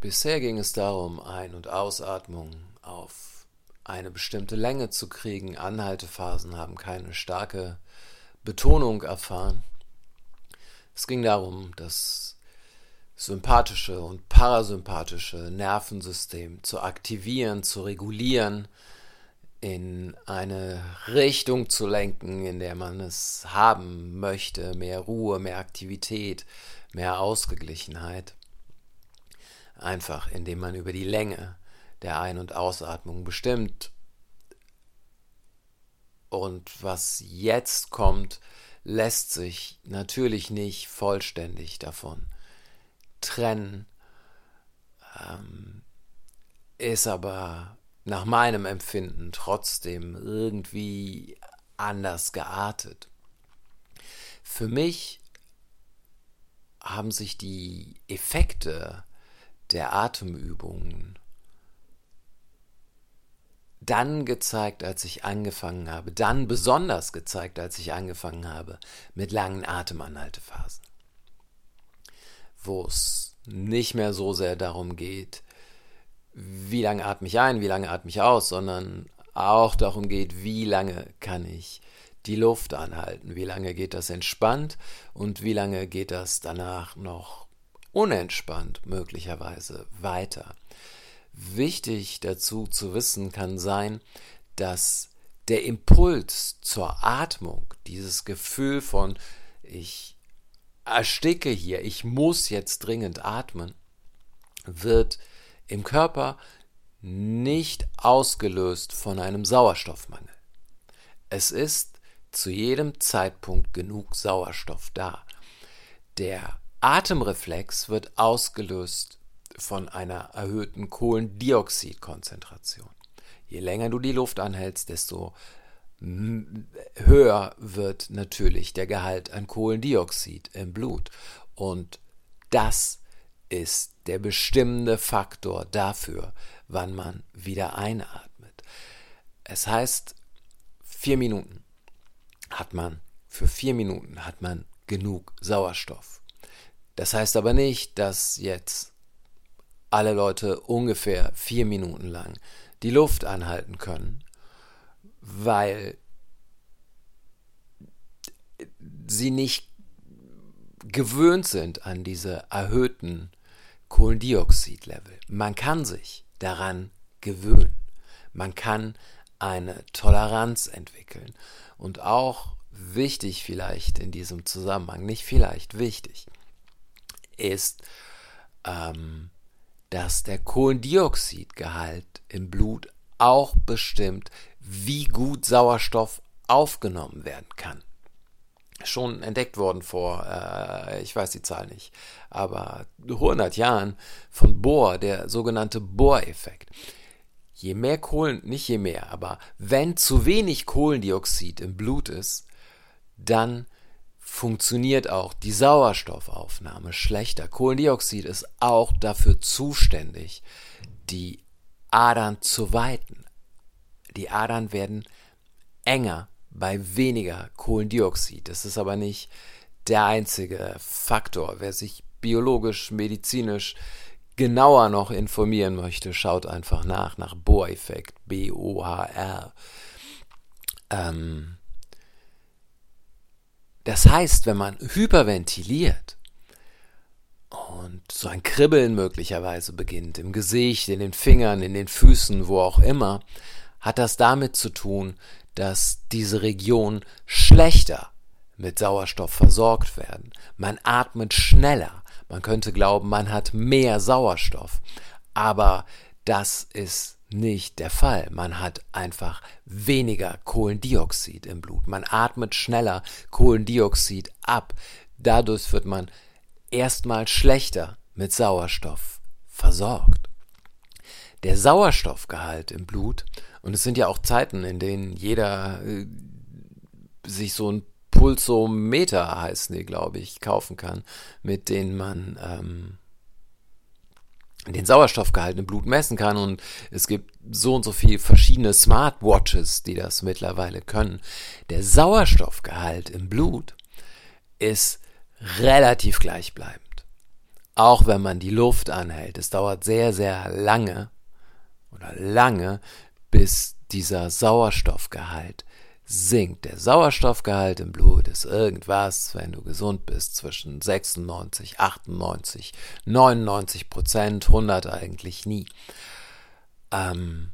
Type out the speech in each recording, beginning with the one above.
Bisher ging es darum, Ein- und Ausatmung auf eine bestimmte Länge zu kriegen. Anhaltephasen haben keine starke Betonung erfahren. Es ging darum, das sympathische und parasympathische Nervensystem zu aktivieren, zu regulieren, in eine Richtung zu lenken, in der man es haben möchte, mehr Ruhe, mehr Aktivität, mehr Ausgeglichenheit. Einfach indem man über die Länge der Ein- und Ausatmung bestimmt. Und was jetzt kommt, lässt sich natürlich nicht vollständig davon trennen, ähm, ist aber nach meinem Empfinden trotzdem irgendwie anders geartet. Für mich haben sich die Effekte der Atemübungen dann gezeigt, als ich angefangen habe, dann besonders gezeigt, als ich angefangen habe mit langen Atemanhaltephasen, wo es nicht mehr so sehr darum geht, wie lange atme ich ein, wie lange atme ich aus, sondern auch darum geht, wie lange kann ich die Luft anhalten, wie lange geht das entspannt und wie lange geht das danach noch unentspannt möglicherweise weiter. Wichtig dazu zu wissen kann sein, dass der Impuls zur Atmung, dieses Gefühl von ich ersticke hier, ich muss jetzt dringend atmen, wird im Körper nicht ausgelöst von einem Sauerstoffmangel. Es ist zu jedem Zeitpunkt genug Sauerstoff da. Der Atemreflex wird ausgelöst von einer erhöhten Kohlendioxidkonzentration. Je länger du die Luft anhältst, desto höher wird natürlich der Gehalt an Kohlendioxid im Blut. Und das ist der bestimmende Faktor dafür, wann man wieder einatmet. Es heißt, vier Minuten hat man, für vier Minuten hat man genug Sauerstoff. Das heißt aber nicht, dass jetzt alle Leute ungefähr vier Minuten lang die Luft anhalten können, weil sie nicht gewöhnt sind an diese erhöhten Kohlendioxidlevel. Man kann sich daran gewöhnen. Man kann eine Toleranz entwickeln. Und auch wichtig vielleicht in diesem Zusammenhang, nicht vielleicht wichtig, ist, ähm, dass der Kohlendioxidgehalt im Blut auch bestimmt, wie gut Sauerstoff aufgenommen werden kann schon entdeckt worden vor, äh, ich weiß die Zahl nicht, aber 100 Jahren von Bohr, der sogenannte Bohr-Effekt. Je mehr Kohlen, nicht je mehr, aber wenn zu wenig Kohlendioxid im Blut ist, dann funktioniert auch die Sauerstoffaufnahme schlechter. Kohlendioxid ist auch dafür zuständig, die Adern zu weiten. Die Adern werden enger bei weniger Kohlendioxid. Das ist aber nicht der einzige Faktor. Wer sich biologisch, medizinisch genauer noch informieren möchte, schaut einfach nach, nach Bohr-Effekt, B-O-H-R. Ähm das heißt, wenn man hyperventiliert und so ein Kribbeln möglicherweise beginnt, im Gesicht, in den Fingern, in den Füßen, wo auch immer, hat das damit zu tun, dass diese Regionen schlechter mit Sauerstoff versorgt werden. Man atmet schneller. Man könnte glauben, man hat mehr Sauerstoff. Aber das ist nicht der Fall. Man hat einfach weniger Kohlendioxid im Blut. Man atmet schneller Kohlendioxid ab. Dadurch wird man erstmal schlechter mit Sauerstoff versorgt. Der Sauerstoffgehalt im Blut und es sind ja auch Zeiten, in denen jeder äh, sich so ein Pulsometer heißen die, glaube ich, kaufen kann, mit denen man ähm, den Sauerstoffgehalt im Blut messen kann. Und es gibt so und so viele verschiedene Smartwatches, die das mittlerweile können. Der Sauerstoffgehalt im Blut ist relativ gleichbleibend. auch wenn man die Luft anhält. Es dauert sehr, sehr lange oder lange, bis dieser Sauerstoffgehalt sinkt. Der Sauerstoffgehalt im Blut ist irgendwas, wenn du gesund bist, zwischen 96, 98, 99 Prozent, 100 eigentlich nie. Ähm,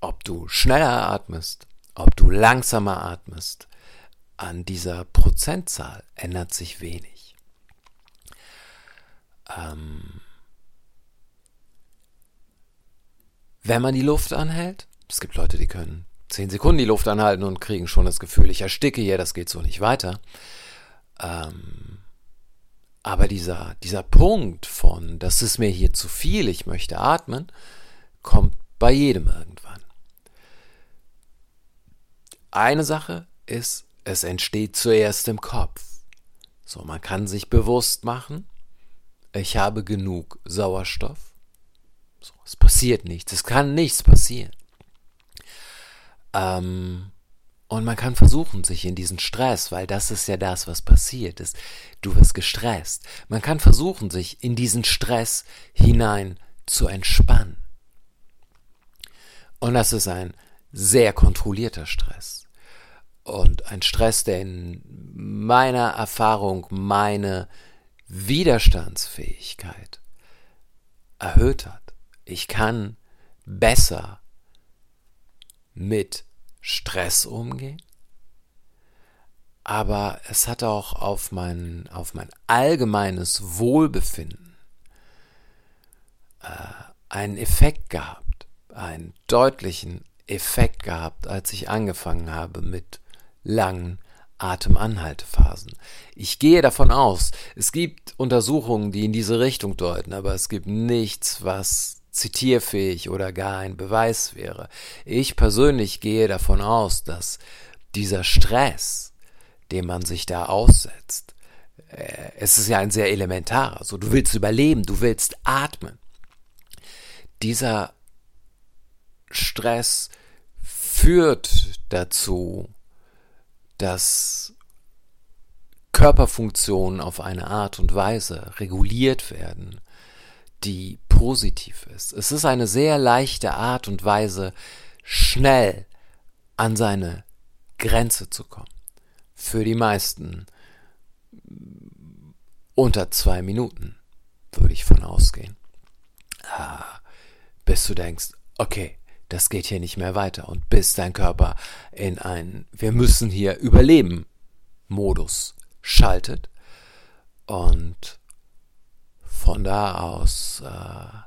ob du schneller atmest, ob du langsamer atmest, an dieser Prozentzahl ändert sich wenig. Ähm, wenn man die Luft anhält, es gibt Leute, die können zehn Sekunden die Luft anhalten und kriegen schon das Gefühl, ich ersticke hier, das geht so nicht weiter. Ähm, aber dieser, dieser Punkt von, das ist mir hier zu viel, ich möchte atmen, kommt bei jedem irgendwann. Eine Sache ist, es entsteht zuerst im Kopf. So, man kann sich bewusst machen, ich habe genug Sauerstoff. So, es passiert nichts, es kann nichts passieren. Ähm, und man kann versuchen, sich in diesen Stress, weil das ist ja das, was passiert ist. Du wirst gestresst. Man kann versuchen, sich in diesen Stress hinein zu entspannen. Und das ist ein sehr kontrollierter Stress. Und ein Stress, der in meiner Erfahrung meine Widerstandsfähigkeit erhöht hat. Ich kann besser mit Stress umgehen, aber es hat auch auf mein, auf mein allgemeines Wohlbefinden äh, einen Effekt gehabt, einen deutlichen Effekt gehabt, als ich angefangen habe mit langen Atemanhaltephasen. Ich gehe davon aus, es gibt Untersuchungen, die in diese Richtung deuten, aber es gibt nichts, was zitierfähig oder gar ein Beweis wäre. Ich persönlich gehe davon aus, dass dieser Stress, dem man sich da aussetzt, äh, es ist ja ein sehr elementarer, so du willst überleben, du willst atmen. Dieser Stress führt dazu, dass Körperfunktionen auf eine Art und Weise reguliert werden, die positiv ist. Es ist eine sehr leichte Art und Weise, schnell an seine Grenze zu kommen. Für die meisten unter zwei Minuten, würde ich von ausgehen. Ah, bis du denkst, okay, das geht hier nicht mehr weiter und bis dein Körper in einen Wir müssen hier überleben Modus schaltet und von da aus äh,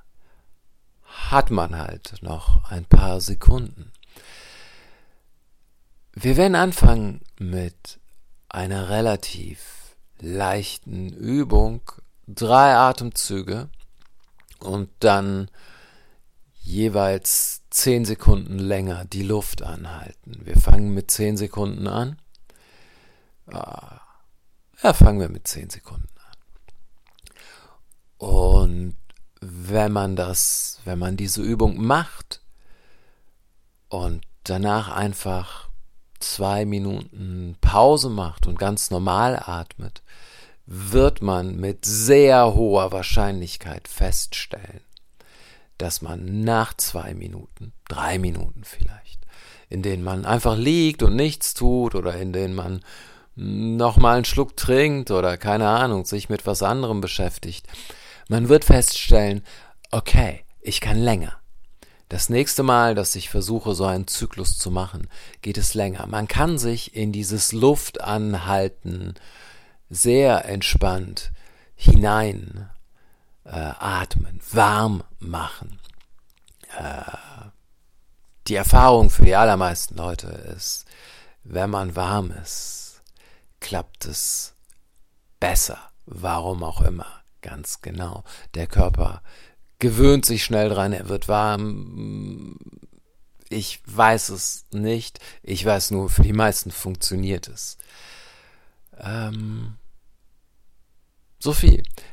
hat man halt noch ein paar Sekunden. Wir werden anfangen mit einer relativ leichten Übung, drei Atemzüge und dann jeweils zehn Sekunden länger die Luft anhalten. Wir fangen mit zehn Sekunden an. Ah, ja, fangen wir mit zehn Sekunden. Und wenn man das, wenn man diese Übung macht und danach einfach zwei Minuten Pause macht und ganz normal atmet, wird man mit sehr hoher Wahrscheinlichkeit feststellen, dass man nach zwei Minuten, drei Minuten vielleicht, in denen man einfach liegt und nichts tut oder in denen man nochmal einen Schluck trinkt oder keine Ahnung, sich mit was anderem beschäftigt, man wird feststellen, okay, ich kann länger. Das nächste Mal, dass ich versuche, so einen Zyklus zu machen, geht es länger. Man kann sich in dieses Luftanhalten sehr entspannt hinein äh, atmen, warm machen. Äh, die Erfahrung für die allermeisten Leute ist, wenn man warm ist, klappt es besser, warum auch immer. Ganz genau. Der Körper gewöhnt sich schnell dran, er wird warm. Ich weiß es nicht. Ich weiß nur, für die meisten funktioniert es. Ähm, so.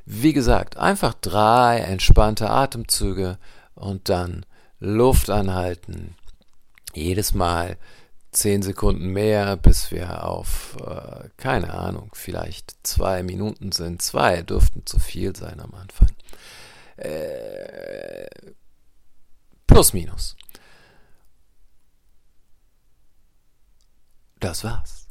Wie gesagt, einfach drei entspannte Atemzüge und dann Luft anhalten. Jedes Mal zehn Sekunden mehr, bis wir auf, äh, keine Ahnung, vielleicht zwei Minuten sind. Zwei dürften zu viel sein am Anfang. Äh, plus, minus. Das war's.